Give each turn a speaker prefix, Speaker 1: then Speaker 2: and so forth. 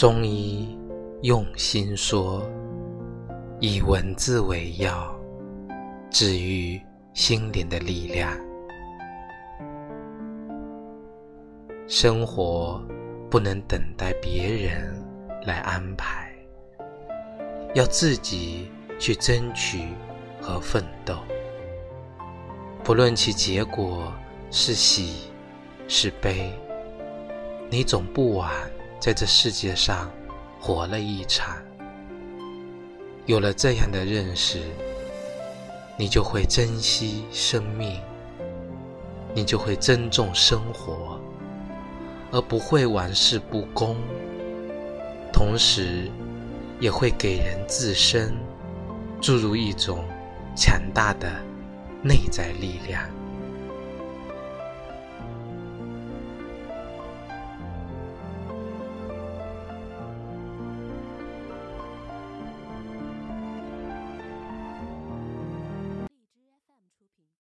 Speaker 1: 中医用心说，以文字为药，治愈心灵的力量。生活不能等待别人来安排，要自己去争取和奋斗。不论其结果是喜是悲，你总不晚。在这世界上活了一场，有了这样的认识，你就会珍惜生命，你就会尊重生活，而不会玩世不恭。同时，也会给人自身注入一种强大的内在力量。